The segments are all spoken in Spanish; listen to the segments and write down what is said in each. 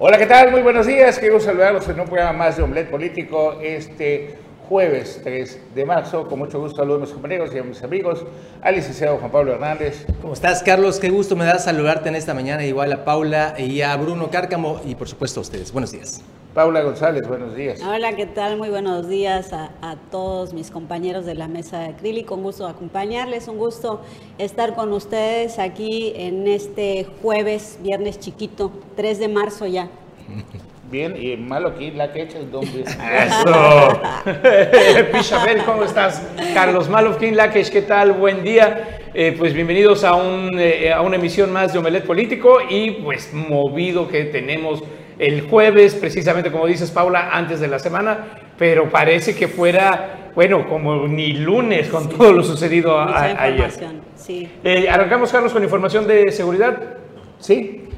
Hola, ¿qué tal? Muy buenos días. Quiero saludarlos en un programa más de Omelet Político este jueves 3 de marzo. Con mucho gusto saludo a mis compañeros y a mis amigos, al licenciado Juan Pablo Hernández. ¿Cómo estás, Carlos? Qué gusto me da saludarte en esta mañana, igual a Paula y a Bruno Cárcamo y por supuesto a ustedes. Buenos días. Paula González, buenos días. Hola, ¿qué tal? Muy buenos días a, a, todos mis compañeros de la mesa de acrílico. Un gusto acompañarles, un gusto estar con ustedes aquí en este jueves, viernes chiquito, 3 de marzo ya. Bien, y malo aquí la que echa el don Eso. Pichabel, ¿cómo estás? Carlos Malovkin Lakesh, ¿qué tal? Buen día. Eh, pues bienvenidos a, un, eh, a una emisión más de Omelet Político y pues movido que tenemos el jueves, precisamente como dices Paula, antes de la semana, pero parece que fuera, bueno, como ni lunes con sí. todo lo sucedido a, ayer. Sí. Eh, arrancamos, Carlos, con información de seguridad. Sí.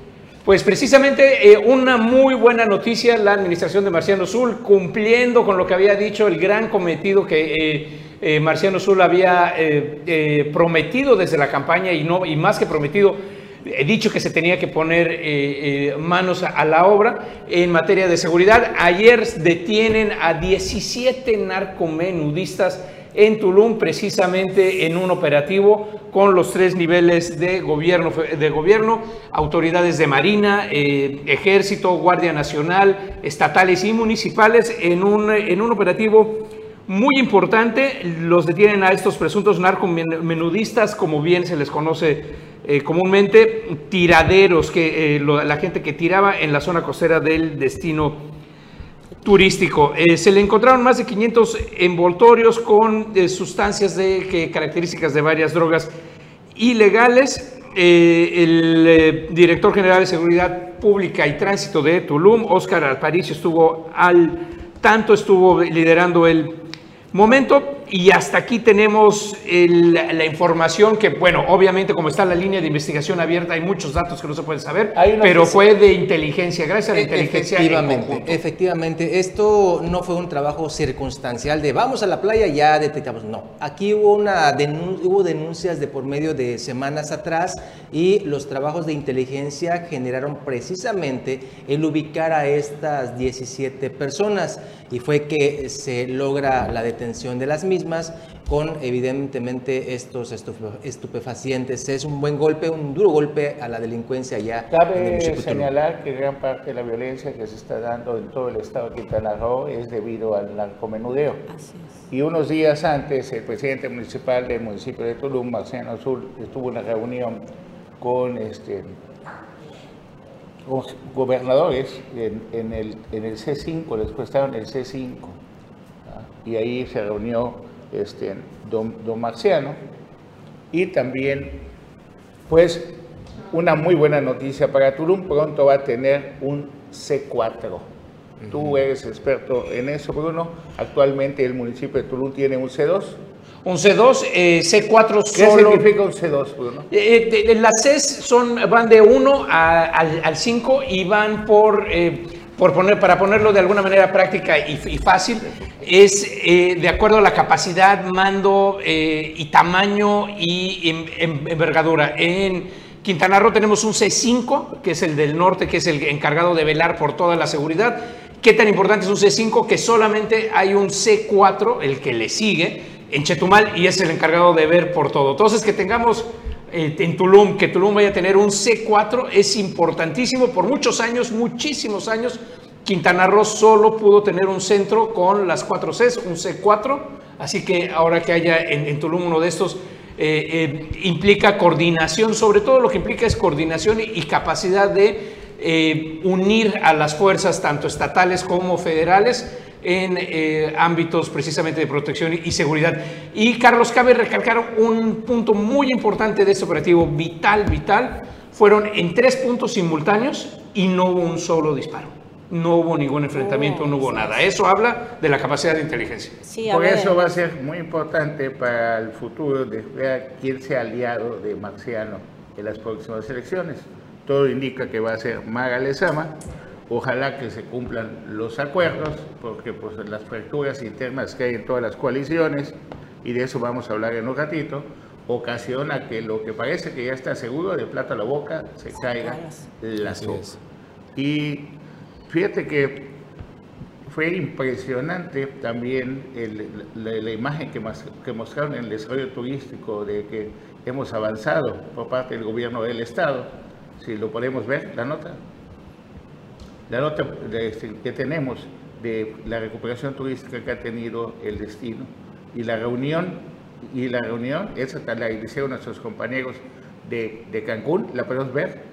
Pues precisamente eh, una muy buena noticia, la administración de Marciano Sul, cumpliendo con lo que había dicho el gran cometido que eh, eh, Marciano Sul había prometido desde la campaña y, no, y más que prometido, he dicho que se tenía que poner manos a, a, la obra en materia de seguridad. Ayer detienen a 17 narcomenudistas en Tulum, precisamente en un operativo con los tres niveles de gobierno, de gobierno autoridades de Marina, eh, Ejército, Guardia Nacional, estatales y municipales, en un, en un operativo muy importante. Los detienen a estos presuntos narcomenudistas, como bien se les conoce eh, comúnmente, tiraderos, que, eh, la gente que tiraba en la zona costera del destino turístico. Eh, se le encontraron más de 500 envoltorios con sustancias de que, características de varias drogas ilegales. El director general de Seguridad Pública y Tránsito de Tulum, Óscar Alparicio, estuvo al tanto, estuvo liderando el momento. Y hasta aquí tenemos el, la información que, bueno, obviamente como está la línea de investigación abierta, hay muchos datos que no se pueden saber, pero fue de inteligencia, gracias a la inteligencia. Efectivamente, efectivamente, esto no fue un trabajo circunstancial de vamos a la playa y ya detectamos, no. Aquí hubo, una denun hubo denuncias de por medio de semanas atrás y los trabajos de inteligencia generaron precisamente el ubicar a estas 17 personas y fue que se logra la detención de las mismas con evidentemente estos estupefacientes. Es un buen golpe, un duro golpe a la denuncia ya. Cabe señalar que gran parte de la violencia que se está dando en todo el estado de Quintana Roo es debido al narcomenudeo. Y unos días antes, el presidente municipal del municipio de Tulum, Marciano Azul, estuvo en una reunión con este gobernadores en, en, el, en el C5, después estaban en el C5, y ahí se reunió este, don, don, Marciano. Y también, pues, una muy buena noticia para Tulum, pronto va a tener un C4. Uh -huh. Tú eres experto en eso, Bruno. Actualmente el municipio de Tulum tiene un C2. Un C2, eh, C4 ¿Qué solo. significa un C2, Bruno? Eh, de, de, las Cs son, van de 1 al 5 y van por... Eh, por poner, para ponerlo de alguna manera práctica y, y fácil, es eh, de acuerdo a la capacidad, mando eh, y tamaño y en, en, envergadura. En Quintana Roo tenemos un C5, que es el del norte, que es el encargado de velar por toda la seguridad. ¿Qué tan importante es un C5? Que solamente hay un C4, el que le sigue, en Chetumal, y es el encargado de ver por todo. Entonces, que tengamos eh, en Tulum, que Tulum vaya a tener un C4 es importantísimo. Por muchos años, muchísimos años, Quintana Roo solo pudo tener un centro con las cuatro Cs, un C4. Así que ahora que haya en, Tulum uno de estos, eh, eh, implica coordinación, sobre todo lo que implica es coordinación y, capacidad de unir a las fuerzas, tanto estatales como federales, en eh, ámbitos precisamente de protección y seguridad. Y Carlos, cabe recalcar un punto muy importante de este operativo, vital, vital, fueron en tres puntos simultáneos y no hubo un solo disparo. No hubo ningún enfrentamiento, no hubo nada. Eso habla de la capacidad de inteligencia. Sí, Por ver. eso va a ser muy importante para el futuro de ver quién sea aliado de Marciano en las próximas elecciones. Todo indica que va a ser Maga Lezama, Ojalá que se cumplan los acuerdos, porque pues las fracturas internas que hay en todas las coaliciones, y de eso vamos a hablar en un ratito, ocasiona que lo que parece que ya está seguro, de plata a la boca, se caiga la sopa. Y Fíjate que fue impresionante también la, imagen que, que mostraron en el desarrollo turístico de que hemos avanzado por parte del gobierno del Estado. Si lo podemos ver, la nota. La nota este, que tenemos de la recuperación turística que ha tenido el destino y la reunión, y la reunión, esa la hicieron nuestros compañeros de, de Cancún, la podemos ver,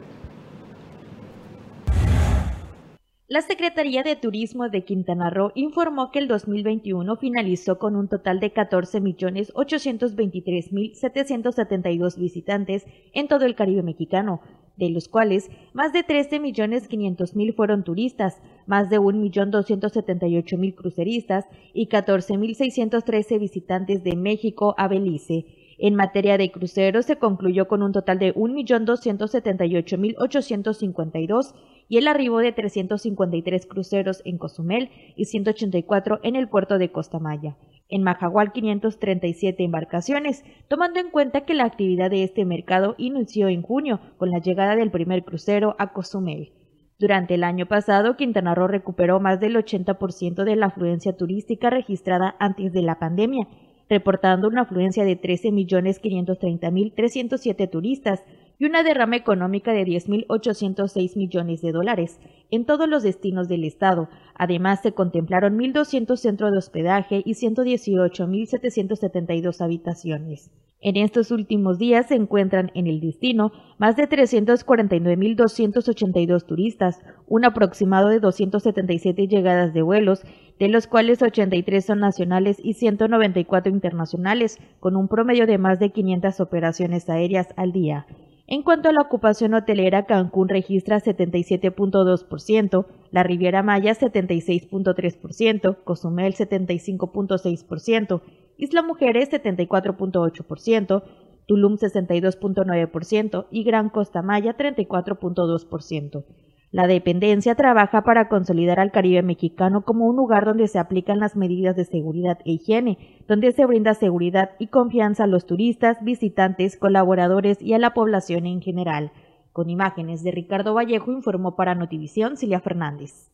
La Secretaría de Turismo de Quintana Roo informó que el 2021 finalizó con un total de 14.823.772 visitantes en todo el Caribe mexicano, de los cuales más de 13.500.000 fueron turistas, más de 1.278.000 cruceristas y 14.613 visitantes de México a Belice. En materia de cruceros se concluyó con un total de 1.278.852 y el arribo de 353 cruceros en Cozumel y 184 en el puerto de Costa Maya. En Majagual 537 embarcaciones, tomando en cuenta que la actividad de este mercado inició en junio con la llegada del primer crucero a Cozumel. Durante el año pasado, Quintana Roo recuperó más del 80% de la afluencia turística registrada antes de la pandemia, reportando una afluencia de 13.530.307 turistas, y una derrama económica de 10.806 millones de dólares en todos los destinos del Estado. Además, se contemplaron 1.200 centros de hospedaje y 118.772 habitaciones. En estos últimos días se encuentran en el destino más de 349.282 turistas, un aproximado de 277 llegadas de vuelos, de los cuales 83 son nacionales y 194 internacionales, con un promedio de más de 500 operaciones aéreas al día. En cuanto a la ocupación hotelera, Cancún registra 77.2%, la Riviera Maya 76.3%, Cozumel 75.6%, Isla Mujeres 74.8%, Tulum 62.9% y Gran Costa Maya 34.2%. La dependencia trabaja para consolidar al Caribe mexicano como un lugar donde se aplican las medidas de seguridad e higiene, donde se brinda seguridad y confianza a los turistas, visitantes, colaboradores y a la población en general. Con imágenes de Ricardo Vallejo informó para Notivisión Cilia Fernández.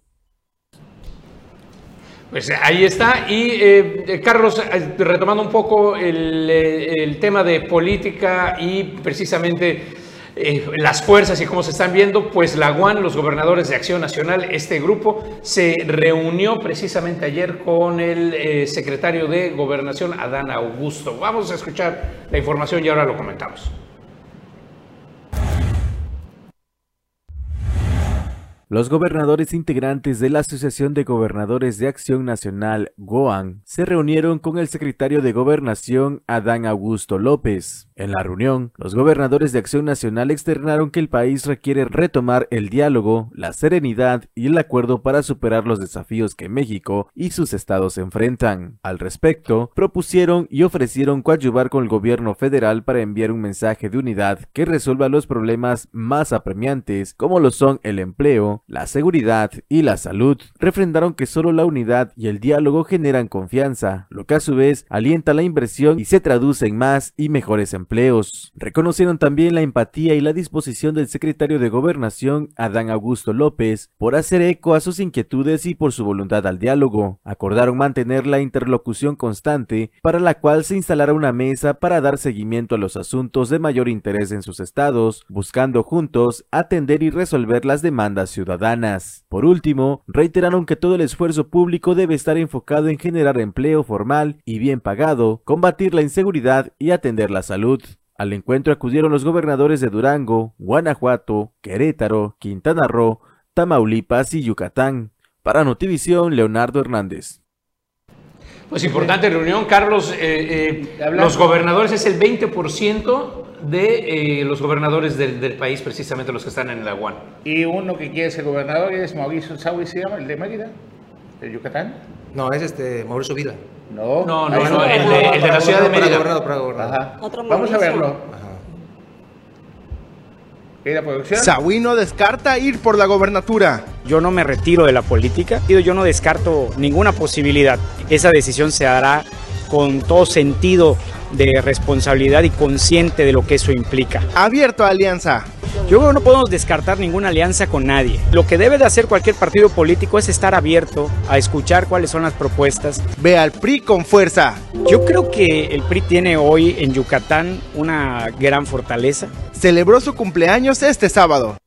Pues ahí está. Y eh, Carlos, eh, retomando un poco eh, el tema de política y precisamente las fuerzas y cómo se están viendo, pues la UAN, los gobernadores de Acción Nacional, este grupo se reunió precisamente ayer con el eh, secretario de Gobernación, Adán Augusto. Vamos a escuchar la información y ahora lo comentamos. Los gobernadores integrantes de la Asociación de Gobernadores de Acción Nacional, GOAN, se reunieron con el secretario de Gobernación, Adán Augusto López. En la reunión, los gobernadores de Acción Nacional externaron que el país requiere retomar el diálogo, la serenidad y el acuerdo para superar los desafíos que México y sus estados enfrentan. Al respecto, propusieron y ofrecieron coadyuvar con el gobierno federal para enviar un mensaje de unidad que resuelva los problemas más apremiantes, como lo son el empleo, la seguridad y la salud, refrendaron que solo la unidad y el diálogo generan confianza, lo que a su vez alienta la inversión y se traduce en más y mejores empleos. Reconocieron también la empatía y la disposición del secretario de Gobernación, Adán Augusto López, por hacer eco a sus inquietudes y por su voluntad al diálogo. Acordaron mantener la interlocución constante, para la cual se instalará una mesa para dar seguimiento a los asuntos de mayor interés en sus estados, buscando juntos atender y resolver las demandas ciudadanas. Por último, reiteraron que todo el esfuerzo público debe estar enfocado en generar empleo formal y bien pagado, combatir la inseguridad y atender la salud. Al encuentro acudieron los gobernadores de Durango, Guanajuato, Querétaro, Quintana Roo, Tamaulipas y Yucatán. Para Notivisión, Leonardo Hernández. Pues importante reunión, Carlos. Eh, eh, los gobernadores es el 20% de eh, los gobernadores del, país, precisamente los que están en la UAN. Y uno que quiere ser gobernador es Mauricio Saui, ¿se llama? ¿El de Mérida? ¿De Yucatán? No, es este Mauricio Vila. No, no, no, no el, de, el, de, la ciudad de Mérida. Vamos a verlo. Saúl no descarta ir por la gobernatura. Yo no me retiro de la política, yo no descarto ninguna posibilidad. Esa decisión se hará con todo sentido de responsabilidad y consciente de lo que eso implica. Abierto a alianza. Yo creo que no podemos descartar ninguna alianza con nadie. Lo que debe de hacer cualquier partido político es estar abierto a escuchar cuáles son las propuestas. Ve al PRI con fuerza. Yo creo que el PRI tiene hoy en Yucatán una gran fortaleza. Celebró su cumpleaños este sábado.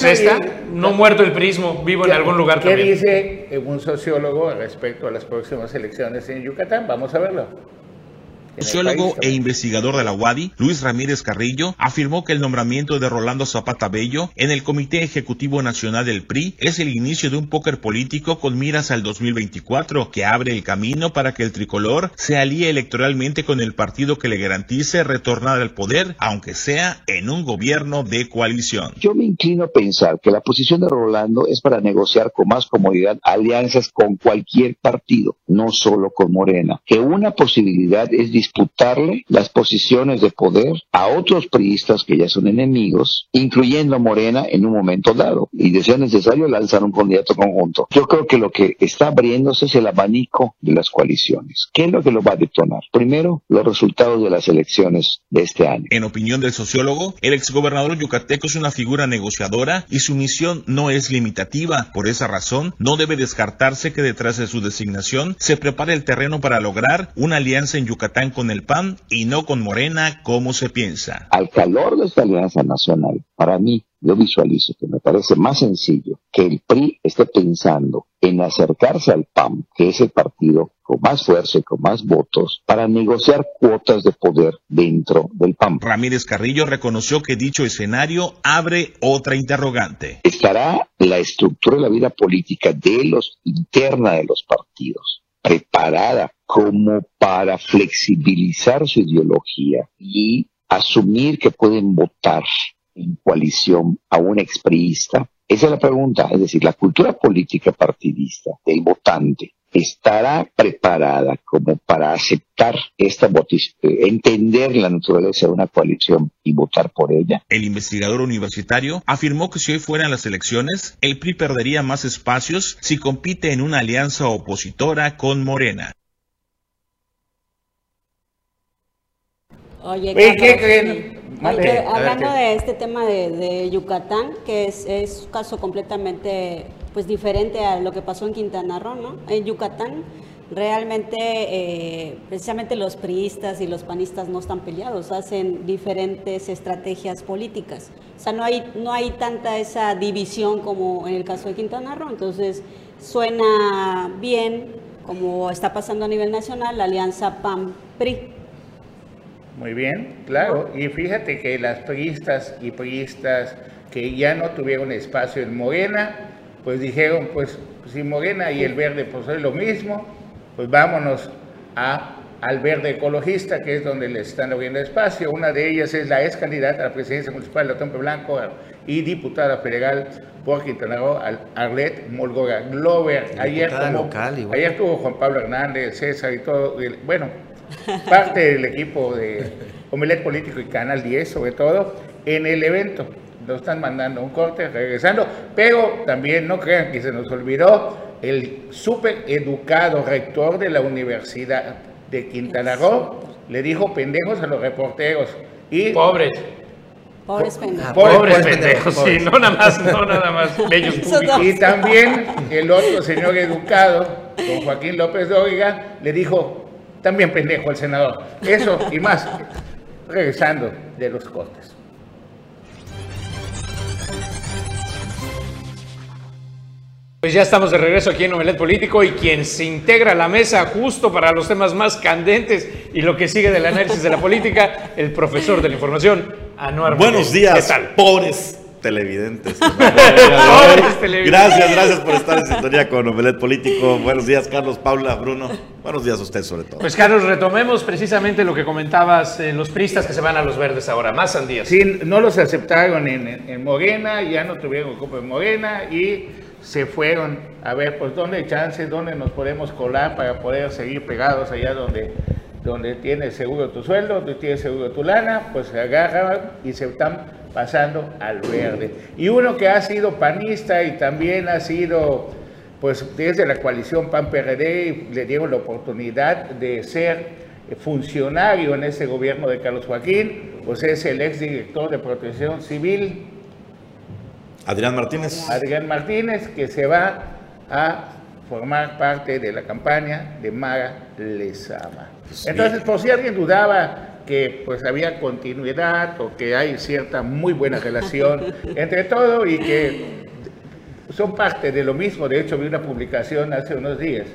Pues esta, no muerto el prismo, vivo en algún lugar ¿Qué también. dice un sociólogo respecto a las próximas elecciones en Yucatán? Vamos a verlo. Sociólogo e investigador de la UADI, Luis Ramírez Carrillo, afirmó que el nombramiento de Rolando Zapata Bello en el Comité Ejecutivo Nacional del PRI es el inicio de un póker político con miras al 2024 que abre el camino para que el tricolor se alíe electoralmente con el partido que le garantice retornar al poder, aunque sea en un gobierno de coalición. Yo me inclino a pensar que la posición de Rolando es para negociar con más comodidad alianzas con cualquier partido, no solo con Morena. Que una posibilidad es disputarle las posiciones de poder a otros priistas que ya son enemigos, incluyendo a Morena en un momento dado, y de ser necesario lanzar un candidato conjunto. Yo creo que lo que está abriéndose es el abanico de las coaliciones. ¿Qué es lo que lo va a detonar? Primero, los resultados de las elecciones de este año. En opinión del sociólogo, el exgobernador yucateco es una figura negociadora y su misión no es limitativa. Por esa razón, no debe descartarse que detrás de su designación se prepare el terreno para lograr una alianza en Yucatán con el PAN y no con Morena como se piensa. Al calor de esta alianza nacional, para mí, yo visualizo que me parece más sencillo que el PRI esté pensando en acercarse al PAN, que es el partido con más fuerza y con más votos, para negociar cuotas de poder dentro del PAN. Ramírez Carrillo reconoció que dicho escenario abre otra interrogante. ¿Estará la estructura de la vida política de los interna de los partidos preparada como para flexibilizar su ideología y asumir que pueden votar en coalición a un expriista? Esa es la pregunta, es decir, la cultura política partidista del votante estará preparada como para aceptar esta votación, entender la naturaleza de una coalición y votar por ella. El investigador universitario afirmó que si hoy fueran las elecciones, el PRI perdería más espacios si compite en una alianza opositora con Morena. Oye, Oye, ¿qué Carlos, creen? Oye, hablando de este tema de, de Yucatán, que es, es un caso completamente pues diferente a lo que pasó en Quintana Roo, ¿no? En Yucatán realmente eh, precisamente los priistas y los panistas no están peleados, hacen diferentes estrategias políticas. O sea, no hay, no hay tanta esa división como en el caso de Quintana Roo. Entonces, suena bien, como está pasando a nivel nacional, la alianza PAN-PRI. Muy bien, claro. Y fíjate que las priistas y priistas que ya no tuvieron espacio en Morena, pues dijeron, pues si Morena y el verde pues es lo mismo, pues vámonos a, al verde ecologista, que es donde les están abriendo espacio. Una de ellas es la ex candidata a la presidencia municipal de Otompe Blanco y diputada federal por Quintana Roo, Arlet Molgora Glover. Ayer, como- local, ayer tuvo Juan Pablo Hernández, César y todo, bueno, parte del equipo de Omelet Político y Canal 10 sobre todo, en el evento. Nos están mandando un corte, regresando, pero también no crean que se nos olvidó el súper educado rector de la Universidad de Quintana Roo, le dijo pendejos a los reporteros y Pobres. Pobres pendejos. Pobres, Pobres pobres pendejos, sí, no nada más, no nada más, bellos públicos. Y también el otro señor educado, don Joaquín López Dóriga, le dijo, también pendejo al senador. Eso y más, regresando de los cortes. Pues ya estamos de regreso aquí en Omelet Político y quien se integra a la mesa justo para los temas más candentes y lo que sigue del análisis de la política, el profesor de la información, Anuar Buenos Miguel. días, ¿Qué tal? pobres televidentes. Gracias, gracias por estar en sintonía con Omelet Político. Buenos días, Carlos, Paula, Bruno. Buenos días a usted sobre todo. Pues Carlos, retomemos precisamente lo que comentabas, eh, los pristas que se van a los verdes ahora, más sandías. Sí, no los aceptaron en, en- en Morena, ya no tuvieron grupo en Morena y se fueron a ver, pues, dónde hay chances, dónde nos podemos colar para poder seguir pegados allá donde, donde tienes seguro tu sueldo, donde tienes seguro tu lana, pues se agarran y se están pasando al verde. Y uno que ha sido panista y también ha sido, pues, desde la coalición PAN-PRD, le dieron la oportunidad de ser funcionario en ese gobierno de Carlos Joaquín, pues es el exdirector de Protección Civil. Adrián Martínez. Adrián Martínez, que se va a formar parte de la campaña de Mara Lezama. Pues Entonces, por si alguien dudaba que pues había continuidad o que hay cierta muy buena relación entre todo y que son parte de lo mismo. De hecho, vi una publicación hace unos días.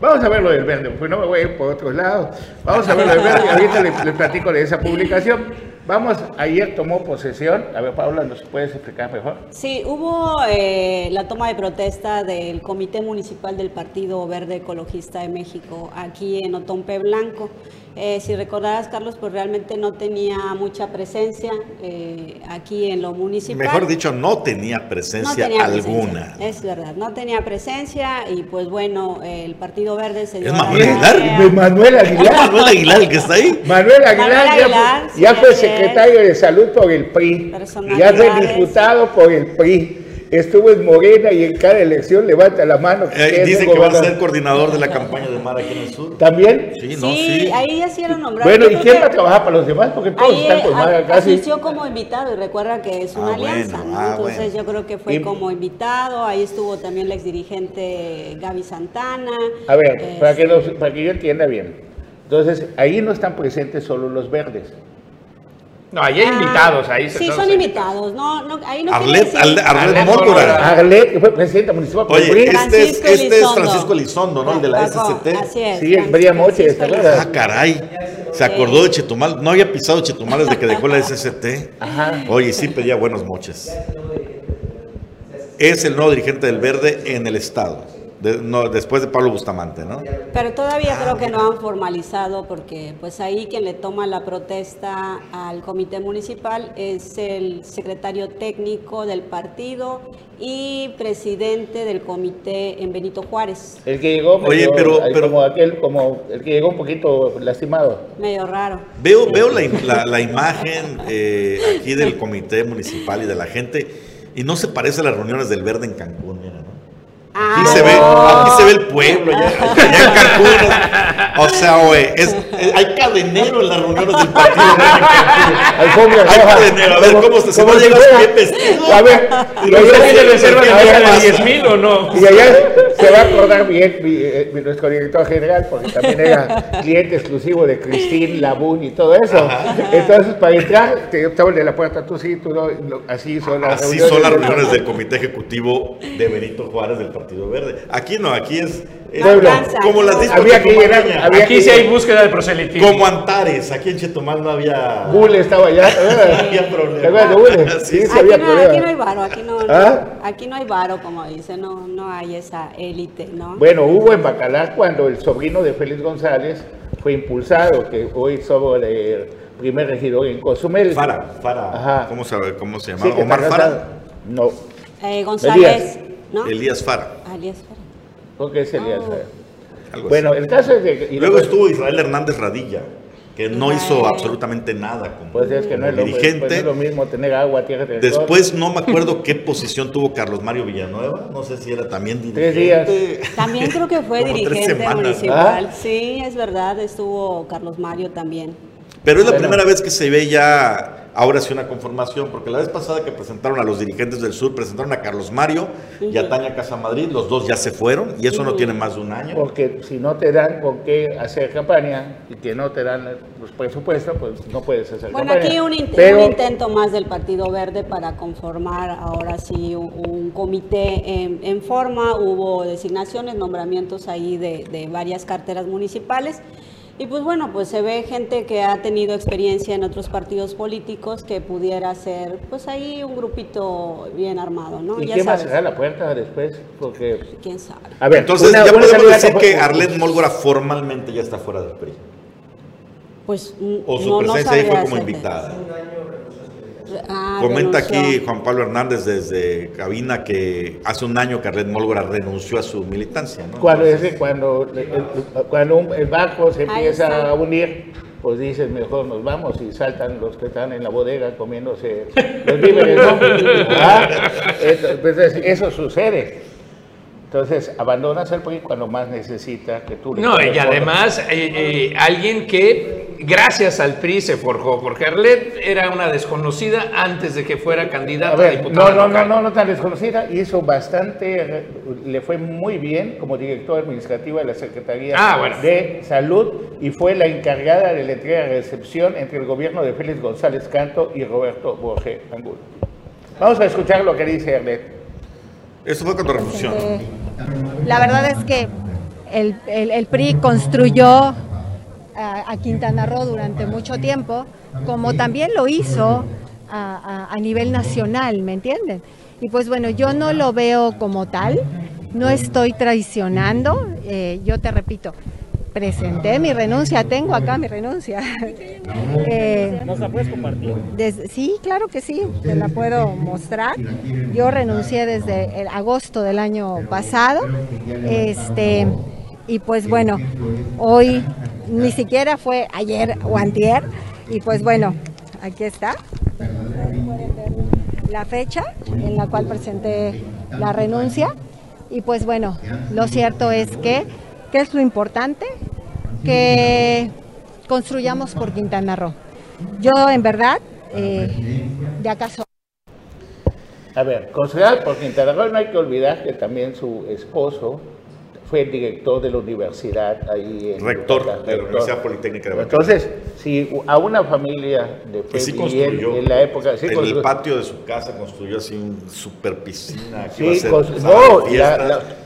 Vamos a ver lo del verde, pues no me voy a ir por otro lado. Vamos a ver lo del verde. Ahorita les, platico de esa publicación. Vamos, ayer tomó posesión. A ver, Paula, ¿nos puedes explicar mejor? Sí, hubo eh, la toma de protesta del Comité Municipal del Partido Verde Ecologista de México aquí en Otompe Blanco. Eh, si recordarás, Carlos, pues realmente no tenía mucha presencia eh, aquí en lo municipal. Mejor dicho, no tenía presencia alguna. es verdad, no tenía presencia y pues bueno, el Partido Verde se dio... ¿Es Manuel Aguilar? Manuel Aguilar. Manuel Aguilar el que está ahí? Manuel Aguilar, ya, fue, secretario de Salud por el PRI. Ya fue diputado por el PRI estuvo en Morena y en cada elección levanta la mano. Eh, dice que va a ser coordinador de la campaña de Mar aquí en el sur. ¿También? Sí, no, sí. ahí ya sí era nombrado. Bueno, ¿y quién va a trabajar para los demás? Porque todos están con casi. Asistió como invitado y recuerda que es una ah, alianza, ¿no? Ah, Entonces yo creo que fue como invitado. Ahí estuvo también la exdirigente Gaby Santana. A ver, para, que para que yo entienda bien. Entonces, ahí no están presentes solo los verdes. No, ahí hay ah, invitados. Ahí sí, son invitados. No, no, ahí no Arlet, Arlet, Arlet Mórbora. Arlet, fue presidente municipal. Oye, este, es, este es Francisco Elizondo, ¿no? El de la SST. Así es. Sí, el María Moche, ¿está Ah, caray. Se acordó de Chetumal. No había pisado Chetumal desde que dejó la SST. Ajá. Oye, sí pedía buenos moches. Es el nuevo dirigente del Verde en el Estado no, después de Pablo Bustamante, ¿no? Pero todavía creo que no han formalizado porque pues ahí quien le toma la protesta al comité municipal es el secretario técnico del partido y presidente del comité en Benito Juárez. El que llegó, Oye, pero, pero como aquel, como el que llegó un poquito lastimado. Medio raro. Veo, veo la, la, imagen eh, aquí del comité municipal y de la gente y no se parece a las reuniones del Verde en Cancún, Aquí, se ve, aquí se ve el pueblo, allá, en Cancún. O sea, güey, es, hay cadenero en las reuniones del partido. hay cadenero, a ver cómo se, a llegar bien vestido. A ver, y allá tiene reserva de 10 mil o no. Y allá se va a acordar bien mi, eh, nuestro director general, porque también era cliente exclusivo de Cristín, Labún y todo eso. Entonces, para entrar, te estaba de la puerta, tú sí, tú no, así son las así reuniones. son las reuniones del Comité Ejecutivo de Benito Juárez del Partido Partido Verde. Aquí no, aquí es, como las discos había que llegar, había Aquí sí hay búsqueda de proselitismo. Como Antares, aquí en Chetumal no había... Bull estaba allá. no había problema. Sí, sí, aquí, no, aquí, no, hay varo, aquí no, ¿Ah? aquí no hay varo, como dice, no, no hay esa élite, ¿no? Bueno, hubo en Bacalar cuando el sobrino de Félix González fue impulsado, que hoy somos el primer regidor en Cozumel. Fara, Fara, Ajá. ¿cómo, se, cómo se llama? ¿Omar Fara? No. Eh, González. Elías. Ah, Elías Fara. ¿Por qué es Elías oh. Bueno, el caso es que... Luego estuvo Israel Hernández Radilla, que no hizo absolutamente nada como, pues es que no es dirigente. Lo, pues es lo mismo tener agua, tierra, Después no me acuerdo qué posición tuvo Carlos Mario Villanueva, no sé si era también dirigente. Tres días. También creo que fue dirigente municipal. ¿Ah? Sí, es verdad, estuvo Carlos Mario también. Pero es la primera vez que se ve ya ahora sí una conformación, porque la vez pasada que presentaron a los dirigentes del sur, presentaron a Carlos Mario y a Tania Casamadrid, los dos ya se fueron y eso no tiene más de un año. Porque si no te dan con qué hacer campaña y que no te dan los presupuestos, pues no puedes hacer bueno, campaña. Bueno, aquí un, un, intento más del Partido Verde para conformar ahora sí un, comité en, forma, hubo designaciones, nombramientos ahí de, de varias carteras municipales. Y pues bueno, pues se ve gente que ha tenido experiencia en otros partidos políticos que pudiera ser, pues ahí un grupito bien armado, ¿no? ¿Y quién va a cerrar la puerta después? Porque... ¿Quién sabe? A ver, entonces ya podemos decir que Arlet Mólgora formalmente ya está fuera del PRI. Pues o su presencia ahí fue como invitada. Ah, Comenta aquí Juan Pablo Hernández desde cabina que hace un año que Red Mólgora renunció a su militancia. Cuando, cuando, el, cuando el barco se empieza a unir, pues dicen mejor nos vamos y saltan los que están en la bodega comiéndose los víveres. ¿no? Ah, pues, eso sucede. Entonces, abandonas el PRI cuando más necesita que tú... no, y además, eh, eh, alguien que gracias al PRI se forjó, porque Arlet era una desconocida antes de que fuera candidata a, diputada. No, no, no, no, no tan desconocida, hizo bastante, le fue muy bien como director administrativo de la Secretaría ah, de Salud y fue la encargada de la entrega de recepción entre el gobierno de Félix González Canto y Roberto Borges Angulo. Vamos a escuchar lo que dice Arlet. Eso fue cuando refusión. La verdad es que el, PRI construyó a, Quintana Roo durante mucho tiempo, como también lo hizo a, a, nivel nacional, ¿me entienden? Y pues bueno, yo no lo veo como tal, no estoy traicionando, eh, yo te repito, presenté mi renuncia, tengo acá mi renuncia. Eh, ¿Nos la puedes compartir? sí, claro que sí, te la puedo mostrar. Yo renuncié desde el agosto del año pasado. Este, y pues bueno, hoy ni siquiera fue ayer o antier. Y pues bueno, aquí está la fecha en la cual presenté la renuncia. Y pues bueno, lo cierto es que ¿Qué es lo importante? Que construyamos por Quintana Roo. Yo, en verdad, eh, de acaso. A ver, construir por Quintana Roo no hay que olvidar que también su esposo fue director de la universidad ahí en Rector de la Universidad Politécnica de Entonces, si a una familia de pues construyó, en, la época... en el patio de su casa construyó así un super piscina. Que sí, iba a ser no,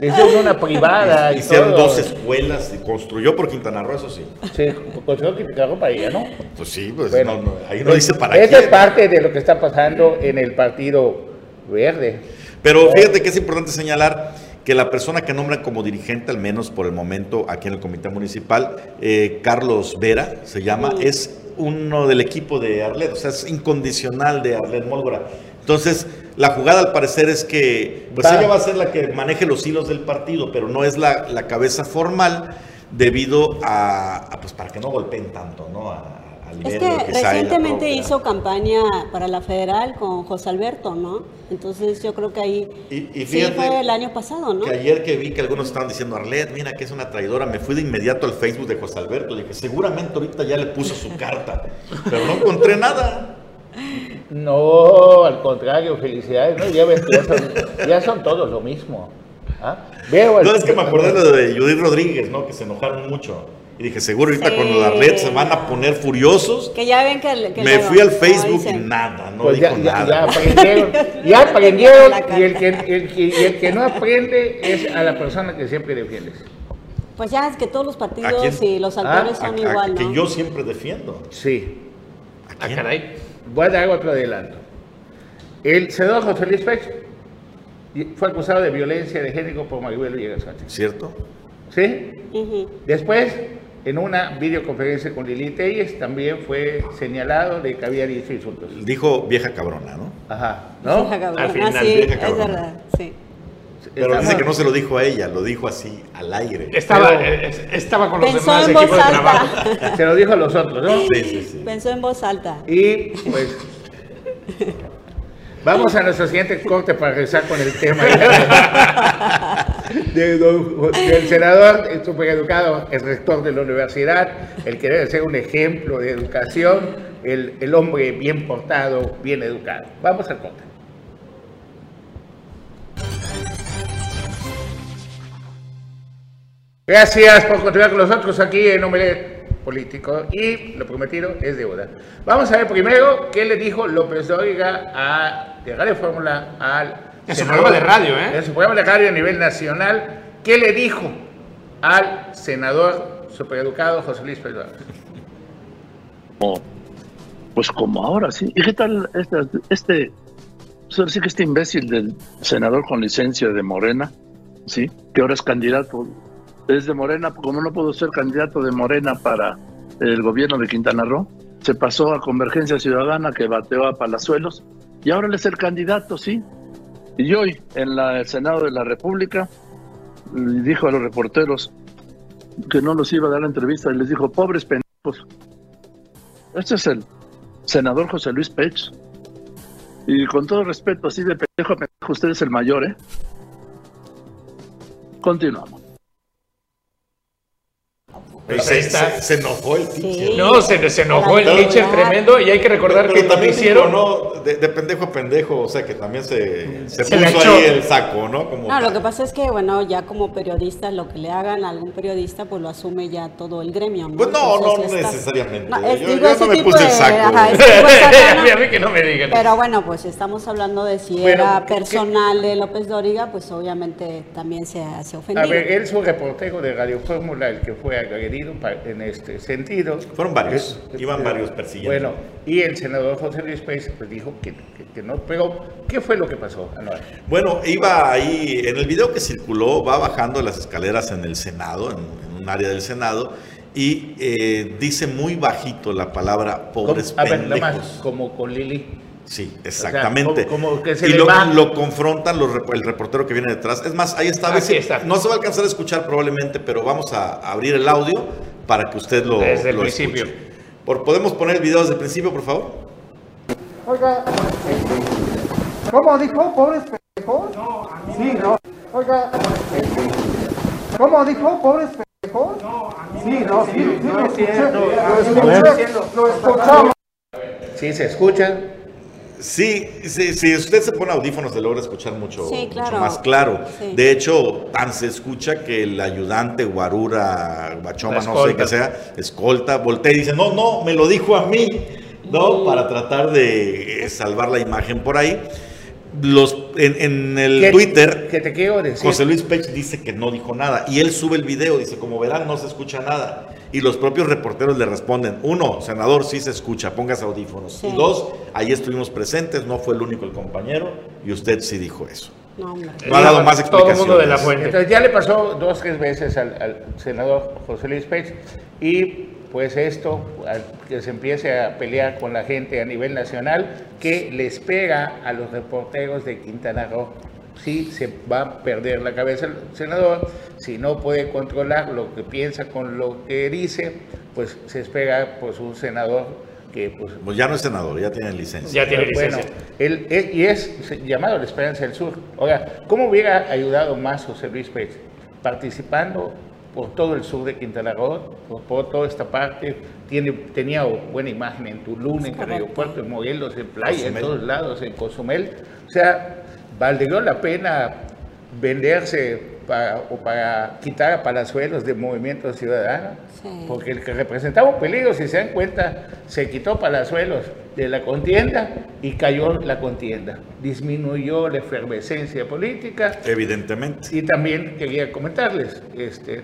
hizo una privada Hicieron dos escuelas y construyó por Quintana Roo, eso sí. Sí, construyó Quintana Roo para ella, ¿no? Pues sí, pues no, ahí no dice para qué. Esa es parte de lo que está pasando en el Partido Verde. Pero fíjate que es importante señalar que la persona que nombran como dirigente, al menos por el momento aquí en el comité municipal, eh, Carlos Vera, se llama, es uno del equipo de Arlet, o sea, es incondicional de Arlet Mólgora. Entonces, la jugada al parecer es que, pues ella va a ser la que maneje los hilos del partido, pero no es la, la cabeza formal debido a, pues para que no golpeen tanto, ¿no? Es que, recientemente hizo campaña para la federal con José Alberto, ¿no? Entonces yo creo que ahí y, sí fue el año pasado, ¿no? Que ayer que vi que algunos estaban diciendo, Arlet, mira que es una traidora, me fui de inmediato al Facebook de José Alberto, dije, seguramente ahorita ya le puso su carta, pero no encontré nada. No, al contrario, felicidades, ¿no? Ya ves ya son, todos lo mismo. ¿Ah? Veo no, es que me acordé de Judith Rodríguez, ¿no? Que se enojaron mucho. Y dije, seguro ahorita cuando la red se van a poner furiosos. Que ya ven que, me fui al Facebook y nada, no pues dijo ya, nada. Ya aprendieron, ya aprendieron y el, que, el, que, no aprende es a la persona que siempre defiendes. Pues ya es que todos los partidos y los actores ah, son igual, ¿no? Que yo siempre defiendo. Sí. ¿A, ah, caray. Voy a dar otro adelanto. El senador José Luis Pech fue acusado de violencia de género por Maribel Villegas Sánchez. ¿Cierto? ¿Sí? Después en una videoconferencia con Lili Telles también fue señalado de que había dicho insultos. Dijo vieja cabrona, ¿no? Ajá, ¿no? Vieja cabrona, Al final, sí, vieja cabrona. es verdad, sí. Pero dice que no se lo dijo a ella, lo dijo así, al aire. Estaba, eh, estaba con los Pensó demás en voz de alta. trabajo. Se lo dijo a los otros, ¿no? Sí, sí, sí. Pensó en voz alta. Y pues Vamos a nuestro siguiente corte para regresar con el tema del senador, el supereducado, el rector de la universidad, el que debe ser un ejemplo de educación, el, el hombre bien portado, bien educado. Vamos al corte. Gracias por continuar con nosotros aquí en Omelet político y lo prometido es deuda. Vamos a ver primero qué le dijo López Dóriga a, de Radio Fórmula al... En su programa de radio, ¿eh? En su programa de radio a nivel nacional, ¿qué le dijo al senador supereducado José Luis Pedro? pues como ahora, sí. ¿Y qué tal este, este, sí que este imbécil del senador con licencia de Morena, sí, que ahora es candidato es de Morena, como no pudo ser candidato de Morena para el gobierno de Quintana Roo, se pasó a Convergencia Ciudadana que bateó a Palazuelos y ahora él es el candidato, sí. Y hoy en el Senado de la República dijo a los reporteros que no los iba a dar la entrevista y les dijo, pobres pendejos. Este es el senador José Luis Pech. Y con todo respeto, así de pendejo, pendejo usted es el mayor, ¿eh? Continuamos. Se, se, se, enojó el teacher. No, se, se enojó el teacher tremendo y hay que recordar pero, que también hicieron. No, de, de, pendejo a pendejo, o sea que también se, se, se puso ahí el saco, ¿no? Como no, lo que pasa es que, bueno, ya como periodista, lo que le hagan a algún periodista, pues lo asume ya todo el gremio, ¿no? Pues no, Entonces, no está... necesariamente. No, es, yo, digo, yo no me puse de, el saco. Ajá, a mí que no me digan. Pero bueno, pues estamos hablando de si Bueno, era ¿qué- personal de López Dóriga, pues obviamente también se hace ofendido. A ver, él es un reportero de Radio Fórmula el que fue agredido en este sentido. Fueron varios, Es- iban es- varios persiguiendo. Bueno, y el senador José Luis Pérez pues, dijo que, que- que no, pero ¿qué fue lo que pasó, Anual? Bueno, iba ahí, en el video que circuló, va bajando las escaleras en el Senado, en, en un área del Senado, y eh, dice muy bajito la palabra pobres a ver, pendejos. nada más, como con Lili. Sí, exactamente. como- como que se y lo, confrontan los el reportero que viene detrás. Es más, ahí está. a. No se va a alcanzar a escuchar probablemente, pero vamos a abrir el audio para que usted lo, Desde el lo principio. escuche. Por, ¿Podemos poner el video desde el principio, por favor? Oiga, ¿cómo dijo? ¿Pobres pendejos? No, Sí, no. Oiga, ¿cómo dijo? ¿Pobres pendejos? No, Sí, no, sí, sí, lo escuché. Lo escuché, lo escuchamos. ¿Sí se escucha? Sí, sí, si usted se pone audífonos se logra escuchar mucho, Sí, mucho más claro. Sí. De hecho, tan se escucha que el ayudante Guarura, Guachoma, La no sé qué sea, escolta, voltea y dice, no, no, me lo dijo a mí, ¿no? Para tratar de salvar la imagen por ahí. Los, en, en el ¿Qué- Twitter, qué te quiero decir? José Luis Pech dice que no dijo nada y él sube el video, dice, como verán, no se escucha nada. Y los propios reporteros le responden, uno, senador, sí se escucha, póngase audífonos. Sí. Y dos, ahí estuvimos presentes, no fue el único el compañero y usted sí dijo eso. No, ha dado más Todo el mundo de la explicaciones. fuente. Entonces ya le pasó dos, tres veces al, al senador José Luis Pech y pues esto, que se empiece a pelear con la gente a nivel nacional, que le espera a los reporteros de Quintana Roo. Sí, se va a perder la cabeza el senador, si no puede controlar lo que piensa con lo que dice, pues se espera pues un senador que pues Pues ya no es senador, ya tiene licencia. Ya tiene bueno, licencia. él, él- y es llamado la Esperanza del Sur. Ahora, ¿cómo hubiera ayudado más José Luis Pérez? Participando por todo el sur de Quintana Roo, por, por toda esta parte, tiene, tenía buena imagen en Tulum, en correcto. Aeropuerto, en Morelos, en Playa, en todos lados, en Cozumel. O sea, valdría la pena venderse para, o para quitar a Palazuelos del movimiento ciudadano, Sí. porque el que representaba un peligro, si se dan cuenta, se quitó Palazuelos de la contienda y cayó la contienda. Disminuyó la efervescencia política Evidentemente. y también quería comentarles, este,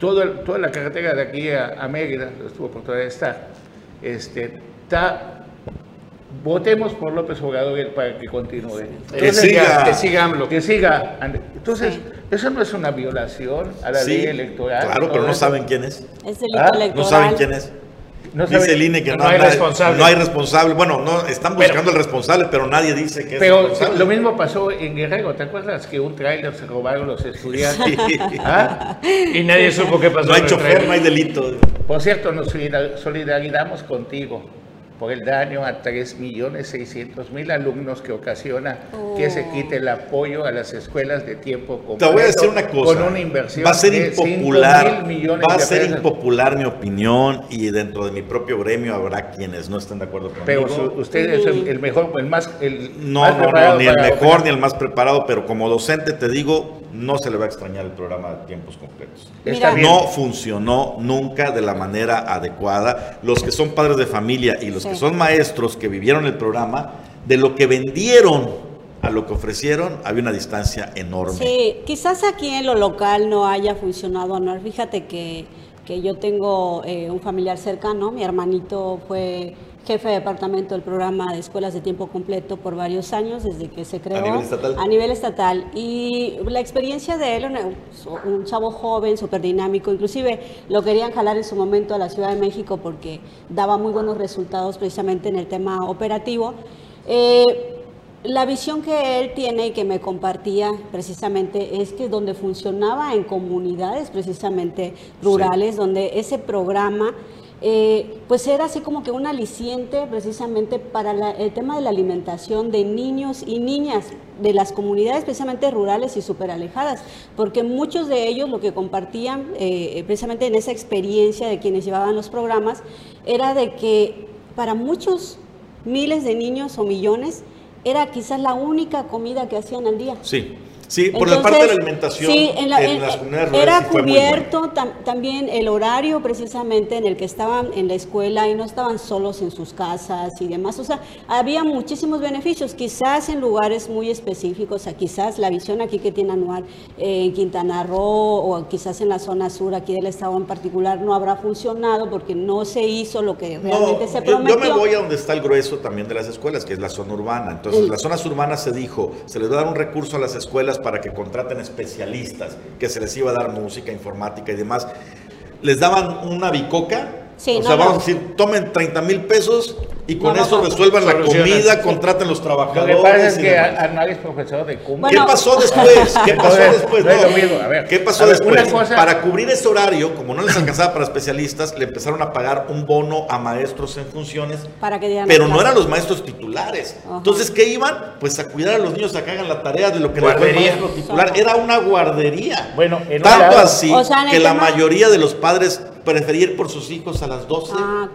todo el- toda la carretera de aquí a, a Mérida, estuvo por toda estar, este, está, votemos por López Obrador para que continúe. Que siga. Que siga AMLO. Que siga. Entonces, Sí. eso no es una violación a la Sí, ley electoral. claro, pero no eso. saben quién es. Es delito Ah, electoral. No saben quién es. No Dice saben- el INE que no, no hay nadie- responsable. No hay responsable. Bueno, no están Pero- buscando el responsable, pero nadie dice que es Pero responsable. lo mismo pasó en Guerrero, ¿te acuerdas que un tráiler se robaron los estudiantes? Sí. ¿Ah? Y nadie supo qué pasó. No hay chofer, no hay delito. Por cierto, nos solidar- solidarizamos contigo por el daño a 3.600.000 alumnos que ocasiona que se quite el apoyo a las escuelas de tiempo completo. Te voy a decir una cosa. Con una inversión va a ser de 5.000 impopular. Va a ser impopular mi opinión y dentro de mi propio gremio habrá quienes no estén de acuerdo conmigo. Pero su- usted es el, el mejor, el más... El no, más no, no, ni el mejor opinar. ni el más preparado, pero como docente te digo, no se le va a extrañar el programa de tiempos completos. Está Mira. bien. No funcionó nunca de la manera adecuada. Los que son padres de familia y los Sí. que son maestros que vivieron el programa, de lo que vendieron a lo que ofrecieron, había una distancia enorme. Sí, quizás aquí en lo local no haya funcionado, Anuar. Fíjate que, que yo tengo eh, un familiar cercano, mi hermanito fue jefe de departamento del programa de escuelas de tiempo completo por varios años, desde que se creó. nivel estatal? A nivel estatal. Y la experiencia de él, un, un chavo joven, súper dinámico, inclusive lo querían jalar en su momento a la Ciudad de México porque daba muy buenos resultados precisamente en el tema operativo. Eh, la visión que él tiene y que me compartía precisamente es que donde funcionaba en comunidades precisamente rurales, donde ese programa eh, pues era así como que un aliciente precisamente para el tema de la alimentación de niños y niñas de las comunidades precisamente rurales y súper alejadas, porque muchos de ellos lo que compartían eh, precisamente en esa experiencia de quienes llevaban los programas era de que para muchos miles de niños o millones era quizás la única comida que hacían al día. Sí. Sí, por la parte de la alimentación en, las comunidades rurales era cubierto también el horario precisamente en el que estaban en la escuela y no estaban solos en sus casas y demás. O sea, había muchísimos beneficios, quizás en lugares muy específicos, o quizás la visión aquí que tiene Anual eh, en Quintana Roo o quizás en la zona sur aquí del estado en particular no habrá funcionado porque no se hizo lo que realmente se prometió. Yo, me voy a donde está el grueso también de las escuelas, que es la zona urbana. Entonces, las zonas urbanas se dijo, se les va a dar un recurso a las escuelas para que contraten especialistas, que se les iba a dar música, informática y demás. Les daban una bicoca, o sea, vamos a decir, tomen 30 mil pesos y con eso resuelvan la comida, contraten los trabajadores. Lo que pasa es que nadie es profesor de cumbia. ¿Qué pasó después? ¿Qué pasó después? ¿Qué pasó después? Para cubrir ese horario, como no les alcanzaba para especialistas, le empezaron a pagar un bono a maestros en funciones, para que pero no eran los maestros titulares. Entonces, ¿qué iban? Pues a cuidar a los niños a que hagan la tarea de lo que les el maestro titular. Era una guardería. Bueno, Tanto así que la mayoría de los padres preferir por sus hijos a las 12. Ah,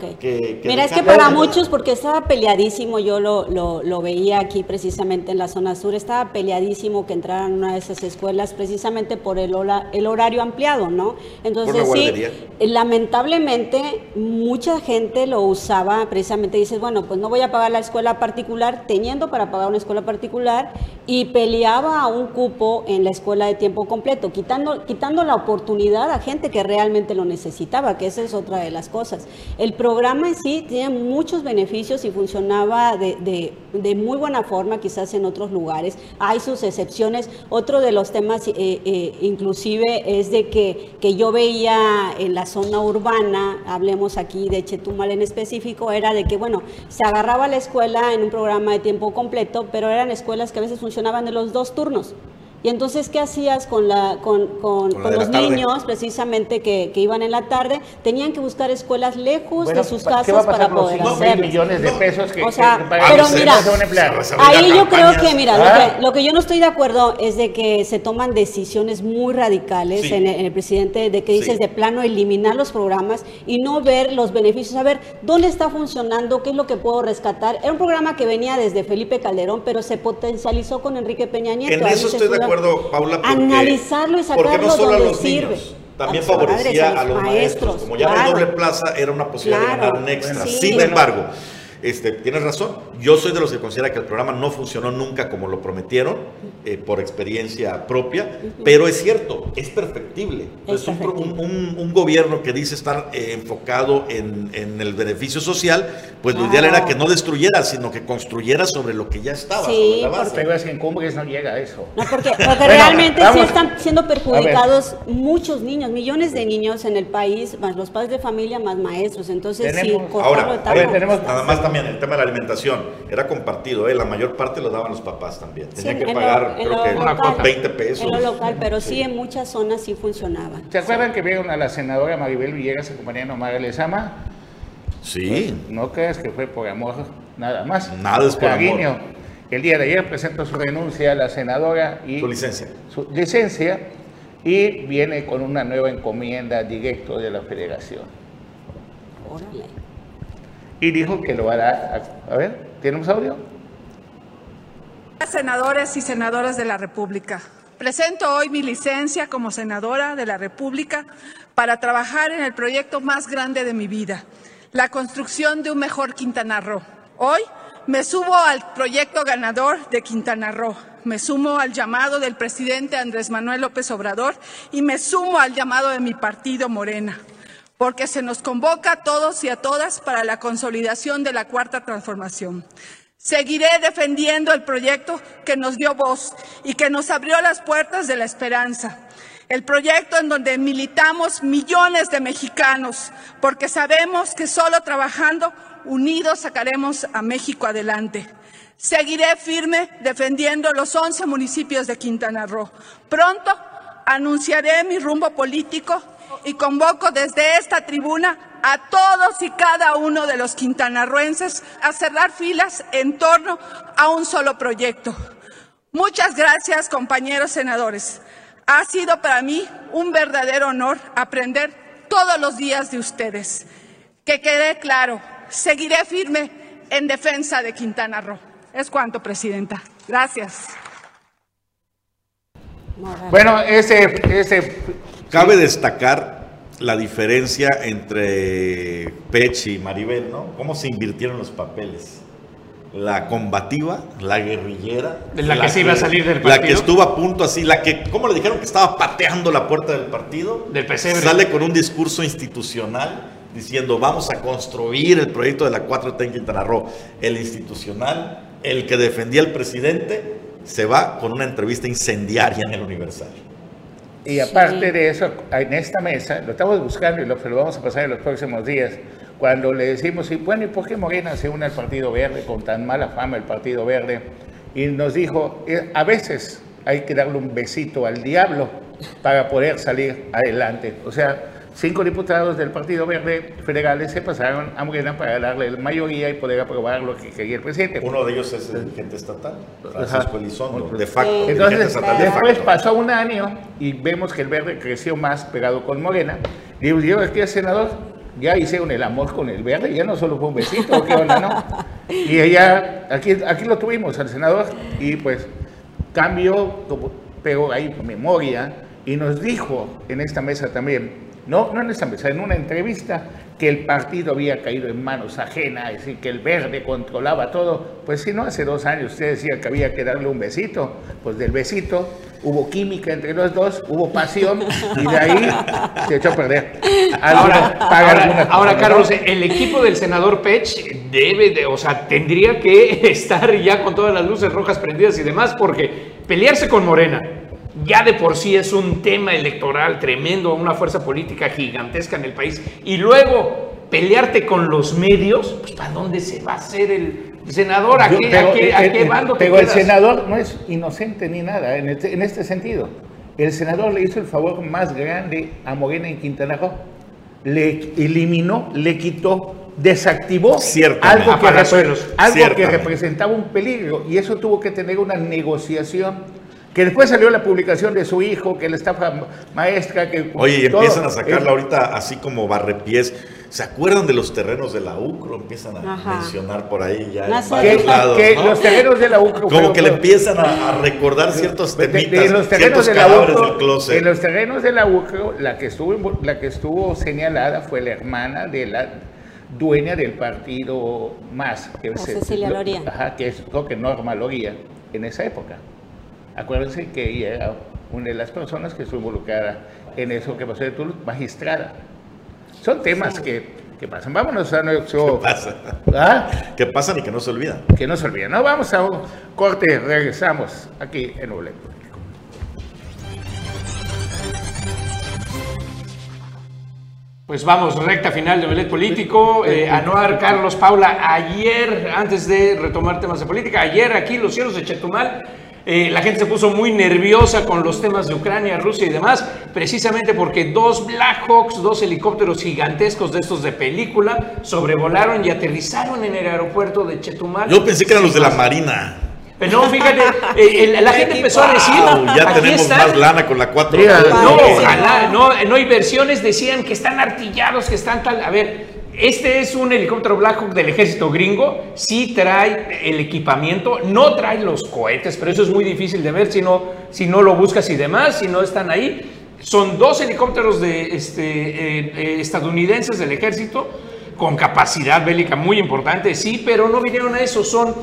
Mira, es que para muchos, porque estaba peleadísimo, yo lo, lo, veía aquí precisamente en la zona sur, estaba peleadísimo que entraran a una de esas escuelas precisamente por el, el horario ampliado, ¿no? Entonces, sí, lamentablemente mucha gente lo usaba precisamente, dices, bueno, pues no voy a pagar la escuela particular, teniendo para pagar una escuela particular, y peleaba a un cupo en la escuela de tiempo completo, quitando, quitando la oportunidad a gente que realmente lo necesita que esa es otra de las cosas. El programa en sí tiene muchos beneficios y funcionaba de, muy buena forma, quizás en otros lugares. Hay sus excepciones. Otro de los temas, eh, eh, inclusive, es de que, que yo veía en la zona urbana, hablemos aquí de Chetumal en específico, era de que, bueno, se agarraba la escuela en un programa de tiempo completo, pero eran escuelas que a veces funcionaban de los dos turnos. Y entonces, ¿qué hacías con, la, con, con, los niños precisamente que, que, iban en la tarde? Tenían que buscar escuelas lejos de sus casas para poder hacer. millones de pesos que, o sea, pero mira, ahí yo creo que, mira, lo, ¿Ah? que, lo, que, yo no estoy de acuerdo es de que se toman decisiones muy radicales en, el, presidente, de que dices de plano eliminar los programas y no ver los beneficios, a ver dónde está funcionando, qué es lo que puedo rescatar. Era un programa que venía desde Felipe Calderón, pero se potencializó con Enrique Peña Nieto. En eso estoy de acuerdo, Paula, porque, analizarlo y sacarlo porque no solo a los sirve. Niños, también favorecía a los, maestros. Como ya claro. doble plaza, era una posibilidad de ganar un extra. Sin embargo, este, tienes razón. Yo soy de los que considera que el programa no funcionó nunca como lo prometieron, eh, por experiencia propia, pero es cierto, es perfectible. Es, un, gobierno que dice estar eh, enfocado en, el beneficio social, pues lo ideal era que no destruyera, sino que construyera sobre lo que ya estaba. Sí, Pero es que en Cumbres no llega a eso. No, porque, realmente sí están siendo perjudicados muchos niños, millones de niños en el país, más los padres de familia, más maestros. Entonces, sí, ahora, tenemos nada más también el tema de la alimentación era compartido, ¿eh? la mayor parte lo daban los papás también. Tenían que pagar, creo que local, 20 pesos. En lo local, pero sí, en muchas zonas sí funcionaba. ¿Se acuerdan que vieron a la senadora Maribel Villegas acompañando a María Lezama? Sí. Pues, no creas que fue por amor, nada más. Nada es por amor. El día de ayer presentó su renuncia a la senadora y su licencia. Su licencia y viene con una nueva encomienda directo de la federación. Órale y dijo que lo hará. A ver, ¿tenemos audio? Senadores y senadoras de la República, presento hoy mi licencia como senadora de la República para trabajar en el proyecto más grande de mi vida, la construcción de un mejor Quintana Roo. Hoy me subo al proyecto ganador de Quintana Roo, me sumo al llamado del presidente Andrés Manuel López Obrador y me sumo al llamado de mi partido Morena porque se nos convoca a todos y a todas para la consolidación de la cuarta transformación. Seguiré defendiendo el proyecto que nos dio voz y que nos abrió las puertas de la esperanza. El proyecto en donde militamos millones de mexicanos, porque sabemos que solo trabajando unidos sacaremos a México adelante. Seguiré firme defendiendo los 11 municipios de Quintana Roo. Pronto anunciaré mi rumbo político y convoco desde esta tribuna a todos y cada uno de los quintanarruenses a cerrar filas en torno a un solo proyecto. Muchas gracias, compañeros senadores. Ha sido para mí un verdadero honor aprender todos los días de ustedes. Que quede claro, seguiré firme en defensa de Quintana Roo. Es cuanto, Presidenta. Gracias. Bueno, ese, ese... Cabe destacar la diferencia entre Pech y Maribel, ¿no? Cómo se invirtieron los papeles. La combativa, la guerrillera. La, que se iba a salir del partido. La que estuvo a punto así, la que, ¿cómo le dijeron que estaba pateando la puerta del partido? Del. Sale con un discurso institucional diciendo vamos a construir el proyecto de la 4T en Quintana Roo. El institucional, el que defendía al presidente, se va con una entrevista incendiaria en el Universal. Y aparte de eso, en esta mesa, lo estamos buscando y lo, lo, vamos a pasar en los próximos días, cuando le decimos, bueno, ¿y por qué Morena se une al Partido Verde con tan mala fama el Partido Verde? Y nos dijo, eh, a veces hay que darle un besito al diablo para poder salir adelante. O sea, cinco diputados del Partido Verde federales se pasaron a Morena para darle la mayoría y poder aprobar lo que quería el presidente. Uno de ellos es el dirigente estatal, Francisco Elizondo, de facto. Entonces, estatal después pasó un año y vemos que el Verde creció más pegado con Morena. Y yo, aquí el senador, ya hicieron el amor con el Verde, ya no solo fue un besito, ¿qué onda, no? Y ella, aquí, aquí lo tuvimos al senador y pues cambió, pegó ahí memoria y nos dijo en esta mesa también, no, no en esta mesa, en una entrevista que el partido había caído en manos ajenas, es decir, que el verde controlaba todo. Pues si no, hace dos años usted decía que había que darle un besito, pues del besito hubo química entre los dos, hubo pasión y de ahí se echó a perder. Ahora, ahora, Carlos, el equipo del senador Pech debe de, o sea, tendría que estar ya con todas las luces rojas prendidas y demás, porque pelearse con Morena, ya de por sí es un tema electoral tremendo, una fuerza política gigantesca en el país, y luego pelearte con los medios, pues ¿para dónde se va a hacer el senador? ¿A qué, a qué, a qué bando te Pero el senador no es inocente ni nada en este, en este sentido. El senador le hizo el favor más grande a Morena en Quintana Roo. Le eliminó, le quitó desactivó algo, que, algo que representaba un peligro y eso tuvo que tener una negociación que después salió la publicación de su hijo, que la estafa maestra, que... Oye, y empiezan a sacarla ahorita así como barrepiés. ¿Se acuerdan de los terrenos de la UCRO? Empiezan a mencionar por ahí ya en lados, que los terrenos de la UCRO... Como que le empiezan a, recordar ciertos temitas, de, los terrenos de la UCRO, En los terrenos de la UCRO, la que, estuvo, la que estuvo señalada fue la hermana de la dueña del partido MAS. Que Cecilia Loría. Ajá, que es lo que Norma Loría en esa época. Acuérdense que ella era una de las personas que estuvo involucrada en eso que pasó de Toulouse, magistrada. Son temas que, que, pasan. Vámonos a nuestro... ¿Qué pasa? ¿Ah? ¿Qué pasan y que no se olvidan? Que no se olvidan. No, vamos a un corte, regresamos aquí en Oble. Pues vamos, recta final de Omelet Político. Eh, Anuar, Carlos, Paula, ayer, antes de retomar temas de política, ayer aquí los cielos de Chetumal eh, la gente se puso muy nerviosa con los temas de Ucrania, Rusia y demás, precisamente porque dos Black Hawks, dos helicópteros gigantescos de estos de película, sobrevolaron y aterrizaron en el aeropuerto de Chetumal. Yo pensé que eran los de la Marina. Pero no, fíjate, eh, la gente empezó a decir. ya tenemos más lana con la 4 No, ojalá, no, no hay versiones, decían que están artillados, que están tal. A ver, este es un helicóptero Black del ejército gringo, sí trae el equipamiento, no trae los cohetes, pero eso es muy difícil de ver si no, si no lo buscas y demás, si no están ahí. Son dos helicópteros de, este, eh, eh, estadounidenses del ejército con capacidad bélica muy importante, sí, pero no vinieron a eso, son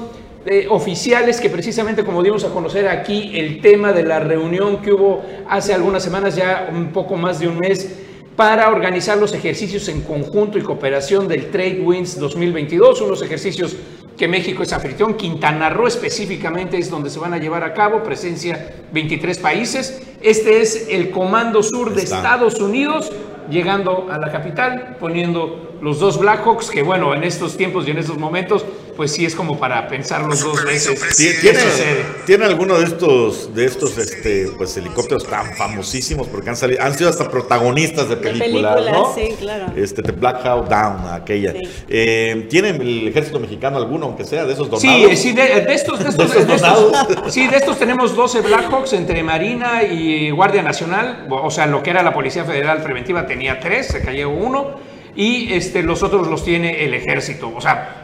eh, oficiales que precisamente como dimos a conocer aquí el tema de la reunión que hubo hace algunas semanas, ya un poco más de un mes, para organizar los ejercicios en conjunto y cooperación del Trade Winds 2022, unos ejercicios que México es anfitrión, Quintana Roo específicamente es donde se van a llevar a cabo, presencia 23 países. Este es el Comando Sur de Estados Unidos, llegando a la capital, poniendo los dos Blackhawks, que bueno, en estos tiempos y en estos momentos pues sí es como para pensarlos dos veces. ¿Tiene, ¿Qué sucede? ¿Tiene alguno de estos, de estos este, pues, helicópteros tan famosísimos? Porque han, salido, han sido hasta protagonistas de películas, ¿no? sí, claro. Este, The Black Hawk Down, aquella. Sí. Eh, ¿Tiene el ejército mexicano alguno, aunque sea, de esos donados? Sí, sí, de, de estos, de estos, ¿De esos de estos- sí, de estos tenemos 12 Blackhawks entre Marina y Guardia Nacional, o sea, lo que era la Policía Federal Preventiva tenía tres, se cayó uno, y este, los otros los tiene el Ejército, o sea,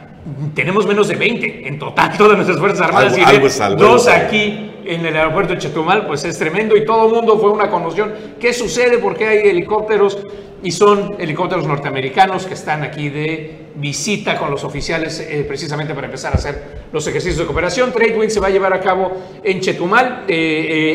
tenemos menos de 20 en total, todas nuestras Fuerzas Armadas, Algo- y ver algo es algo, dos algo aquí en el aeropuerto de Chetumal, pues es tremendo, y todo el mundo fue una conmoción. ¿Qué sucede? ¿Por qué hay helicópteros? Y son helicópteros norteamericanos que están aquí de visita con los oficiales eh, precisamente para empezar a hacer los ejercicios de cooperación. Tradewin se va a llevar a cabo en Chetumal, eh,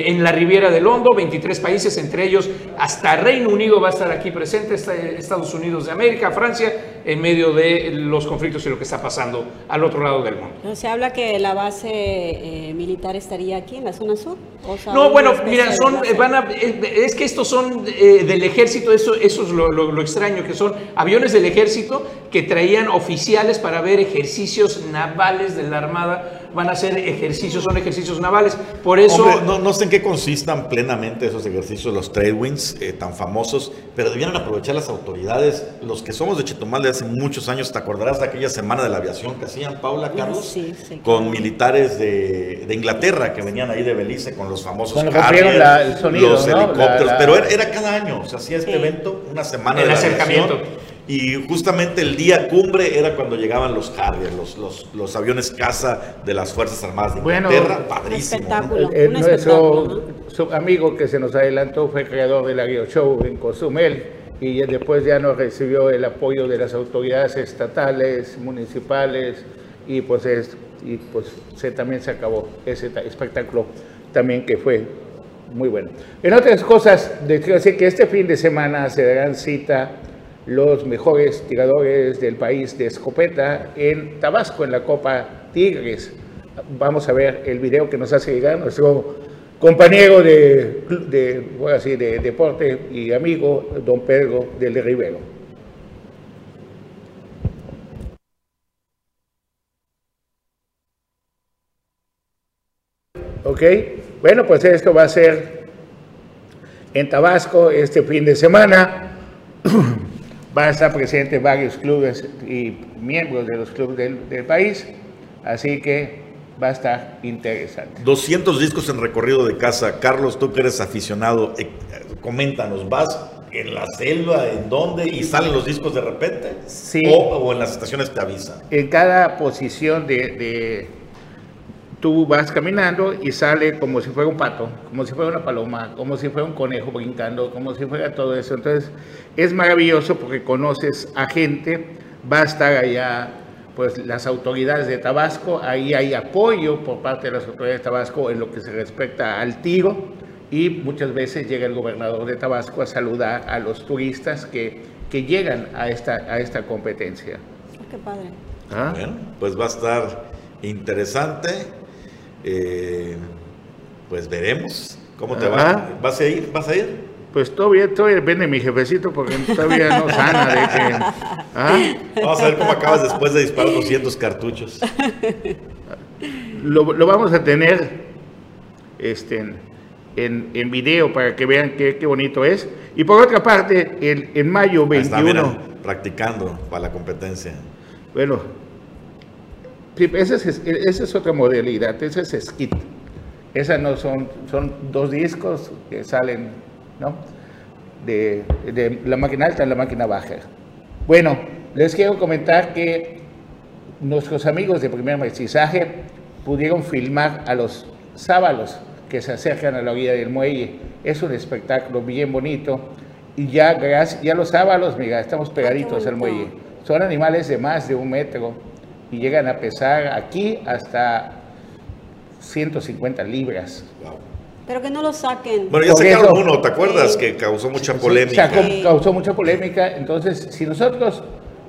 eh, en la Riviera del Hondo, 23 países, entre ellos hasta Reino Unido va a estar aquí presente, está- Estados Unidos de América, Francia, en medio de los conflictos y lo que está pasando al otro lado del mundo. Se habla que la base militar estaría aquí en la zona sur. O No, bueno, mira, son, van a, es que estos son del ejército, eso, eso es lo, lo- extraño, que son. Aviones del ejército que traían oficiales para ver ejercicios navales de la Armada, van a hacer ejercicios, son ejercicios navales, por eso... Hombre, no, no sé en qué consistan plenamente esos ejercicios, los trade winds eh, tan famosos, pero debieran aprovechar las autoridades, los que somos de Chetumal de hace muchos años, ¿te acordarás de aquella semana de la aviación que hacían, Paula, Carlos? Sí, sí. Con militares de, de Inglaterra que venían ahí de Belice con los famosos Harrier, la- el sonido, los ¿no? helicópteros, La- la- pero era, era cada año, se hacía este evento, una semana El de la acercamiento. aviación, y justamente el día cumbre era cuando llegaban los Harrier, los, los, los aviones caza de las Fuerzas Armadas de Bueno, Inglaterra, padrísimo. ¿no? El- el- nuestro su amigo que se nos adelantó fue creador del Aguio Show en Cozumel y después ya no recibió el apoyo de las autoridades estatales, municipales y pues, es, y pues se, también se acabó ese espectáculo también que fue muy bueno. En otras cosas, les quiero decir que este fin de semana se darán cita los mejores tiradores del país de escopeta en Tabasco, en la Copa Tigres. Vamos a ver el video que nos hace llegar nuestro compañero de, de, de deporte y amigo, don Pedro del Rivero. Ok, bueno, pues esto va a ser en Tabasco este fin de semana. Van a estar presentes varios clubes y miembros de los clubes del, del país, así que va a estar interesante. 200 discos en recorrido de casa. Carlos, tú que eres aficionado, eh, coméntanos, ¿vas en la selva? ¿En dónde? ¿Y salen los discos de repente? Sí. ¿O, o en las estaciones te avisan? En cada posición de, de- tú vas caminando y sale como si fuera un pato, como si fuera una paloma, como si fuera un conejo brincando, como si fuera todo eso. Entonces es maravilloso porque conoces a gente, va a estar allá pues las autoridades de Tabasco, ahí hay apoyo por parte de las autoridades de Tabasco en lo que se respecta al tiro y muchas veces llega el gobernador de Tabasco a saludar a los turistas que, que llegan a esta, a esta competencia. Qué padre. ¿Ah? Bueno, pues va a estar interesante. Eh, pues veremos cómo te va. ¿Vas a ir? ¿Vas a ir? Pues todavía, todavía de mi jefecito porque todavía no sana de que... ¿ah? Vamos a ver cómo acabas después de disparar 200 cartuchos. Lo, lo vamos a tener este, en, en, en video para que vean qué, qué bonito es. Y por otra parte, el, en mayo Ahí está, 21... mira, practicando para la competencia. Bueno, esa es, esa es otra modalidad, esa es skit. Esas no son, son dos discos que salen, ¿no? De, de la máquina alta a la máquina baja. Bueno, les quiero comentar que nuestros amigos de primer mestizaje pudieron filmar a los sábalos que se acercan a la orilla del muelle. Es un espectáculo bien bonito. Y ya, ya los sábalos, mira, estamos pegaditos al muelle. Son animales de más de un metro y llegan a pesar aquí hasta 150 libras. Pero que no lo saquen. Bueno, ya Por sacaron eso- uno, ¿te acuerdas? Que causó mucha polémica. Sacó- causó mucha polémica. Entonces, si nosotros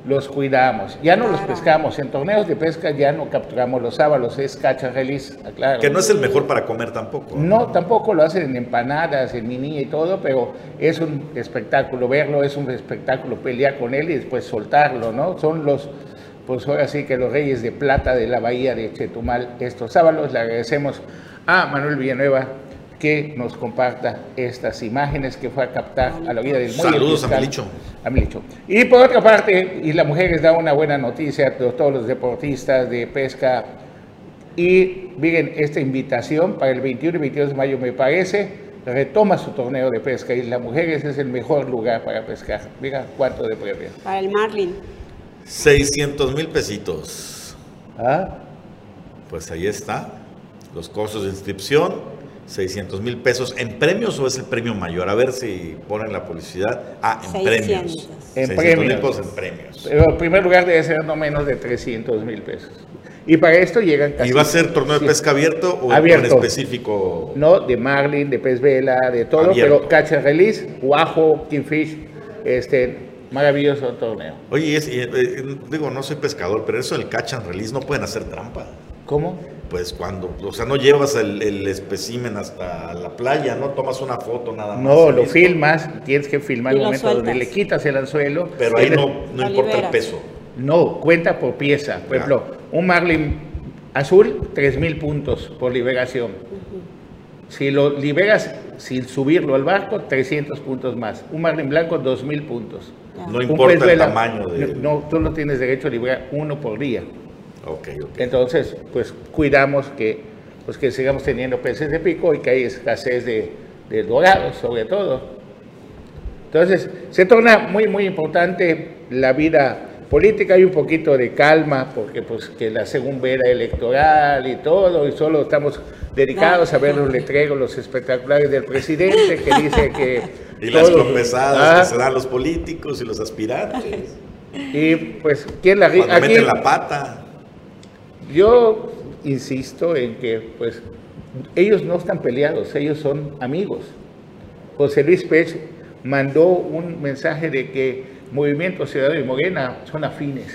los cuidamos, ya no los pescamos, en torneos de pesca ya no capturamos los sábalos, es release, aclaro. Que no es el mejor para comer tampoco. No, tampoco lo hacen en empanadas, en mini y todo, pero es un espectáculo verlo, es un espectáculo pelear con él y después soltarlo, ¿no? Son los pues ahora sí que los reyes de plata de la bahía de Chetumal, estos sábados. Le agradecemos a Manuel Villanueva que nos comparta estas imágenes que fue a captar a la vida del muelle. Saludos a. Milicho. A Milicho. Y por otra parte, y la mujer da una buena noticia a todos los deportistas de pesca. Y miren, esta invitación para el 21 y 22 de mayo me parece, retoma su torneo de pesca y la mujeres es el mejor lugar para pescar. Mira cuánto de premio. Para el Marlin. 600 mil pesitos. ¿Ah? Pues ahí está. Los costos de inscripción, 600 mil pesos. ¿En premios o es el premio mayor? A ver si ponen la publicidad. Ah, en 600. premios. En 600 premios. mil pesos en premios. Pero en primer lugar debe ser no menos de 300 mil pesos. Y para esto llegan casi... ¿Y va a ser torneo de pesca abierto o Abierto. en específico? No, de marlin, de pez vela, de todo, Abierto. pero catch and release, guajo, kingfish, este, maravilloso torneo. Oye, y es- y, eh, digo, no soy pescador, pero eso del catch and release no pueden hacer trampa. ¿Cómo? Pues cuando, o sea, no llevas el, el espécimen hasta la playa, no tomas una foto nada más. No, lo listo. filmas, tienes que filmar el momento donde le quitas el anzuelo. Pero ahí no, no Lo importa el peso. No, cuenta por pieza. Por ejemplo, un marlin azul, 3 mil puntos por liberación. Si lo liberas sin subirlo al barco, 300 puntos más. Un marlin blanco, 2 mil puntos. No Un importa el vela, tamaño de- No, no, tú no tienes derecho a liberar uno por día. Ok, ok. Entonces, pues cuidamos que, pues, que sigamos teniendo peces de pico y que hay escasez de, de dorados, sobre todo. Entonces, se torna muy, muy importante la vida política. Hay un poquito de calma, porque pues que la segunda era electoral y todo, y solo estamos dedicados a ver los letreros, los espectaculares del presidente, que dice que... Y las todo- tropezadas Ah, que se dan los políticos y los aspirantes. Y pues, ¿quién la Cuando aquí- meten la pata. Yo insisto en que, pues, ellos no están peleados, ellos son amigos. José Luis Pech mandó un mensaje de que Movimiento Ciudadano y Morena son afines.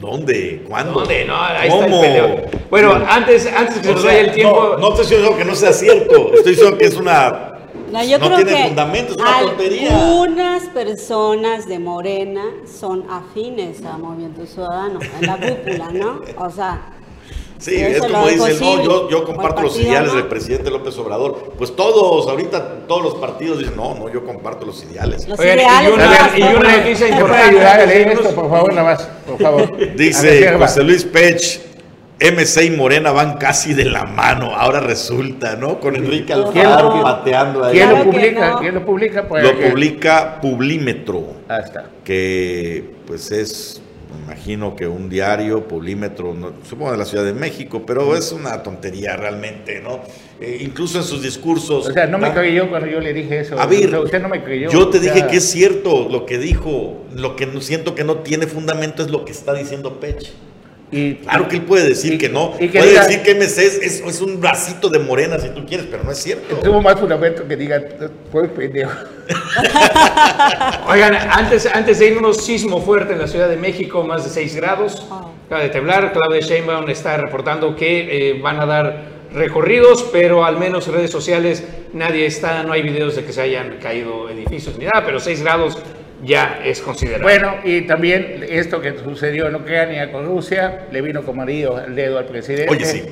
¿Dónde? ¿Cuándo? ¿Dónde? No, ahí está el ¿Cómo? peleo. Bueno, antes, antes que se O nos sea, vaya el tiempo. No, no estoy diciendo que no sea cierto. Estoy diciendo que es una. No, yo no creo tiene que fundamento, es una tontería. algunas personas de Morena son afines a Movimiento Ciudadano, en la cúpula, ¿no? O sea, Sí, es como dicen, no, yo, comparto los ideales ¿no? del presidente López Obrador. Pues todos, ahorita todos los partidos dicen, no, no, yo comparto los ideales. Los Oigan, y una, más y una noticia ¿Me puede importante. ayudar a leer esto, por favor, nada más? Por favor. Dice. José Luis Pech, MC y Morena van casi de la mano. Ahora resulta, ¿no? Con Enrique ¿Quién Alfaro lo- pateando ahí. ¿Quién lo publica? no. ¿Quién lo publica? Pues, Lo publica Publímetro, Ah, está. que pues es, me imagino que un diario, Publímetro, no- supongo de la Ciudad de México, pero es una tontería realmente, ¿no? Eh, incluso en sus discursos. O sea, no me dan- creyó cuando yo le dije eso. A ver, O sea, usted no me creyó. Yo te O sea, dije que es cierto lo que dijo. Lo que no- siento que no tiene fundamento es lo que está diciendo Pech. Y, Claro que él puede decir y- que no. y que puede diga- decir que MC es, es- es un bracito de morena si tú quieres, pero no es cierto. Tuvo más fundamento que diga, pues pendejo. Oigan, antes, antes de irnos, sismo fuerte en la Ciudad de México, más de 6 grados. Acaba de temblar. Claudia Sheinbaum está reportando que eh, van a dar recorridos, pero al menos en redes sociales nadie está, no hay videos de que se hayan caído edificios ni nada, pero 6 grados ya es considerable. Bueno, y también esto que sucedió en Ucrania con Rusia, le vino como anillo al dedo al presidente. Oye, sí.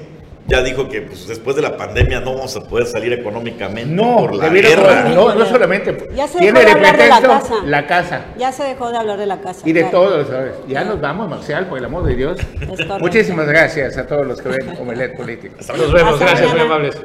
Ya dijo que pues, después de la pandemia no vamos a poder salir económicamente No, por la guerra. no, no solamente. Ya se tiene dejó de hablar de la pretexto casa. la casa. ya se dejó de hablar de la casa. Y de claro. todo, ¿sabes? Ya nos vamos, Marcial, por el amor de Dios. Muchísimas gracias a todos los que ven Omelet Político. Nos vemos, Hasta gracias, muy amables.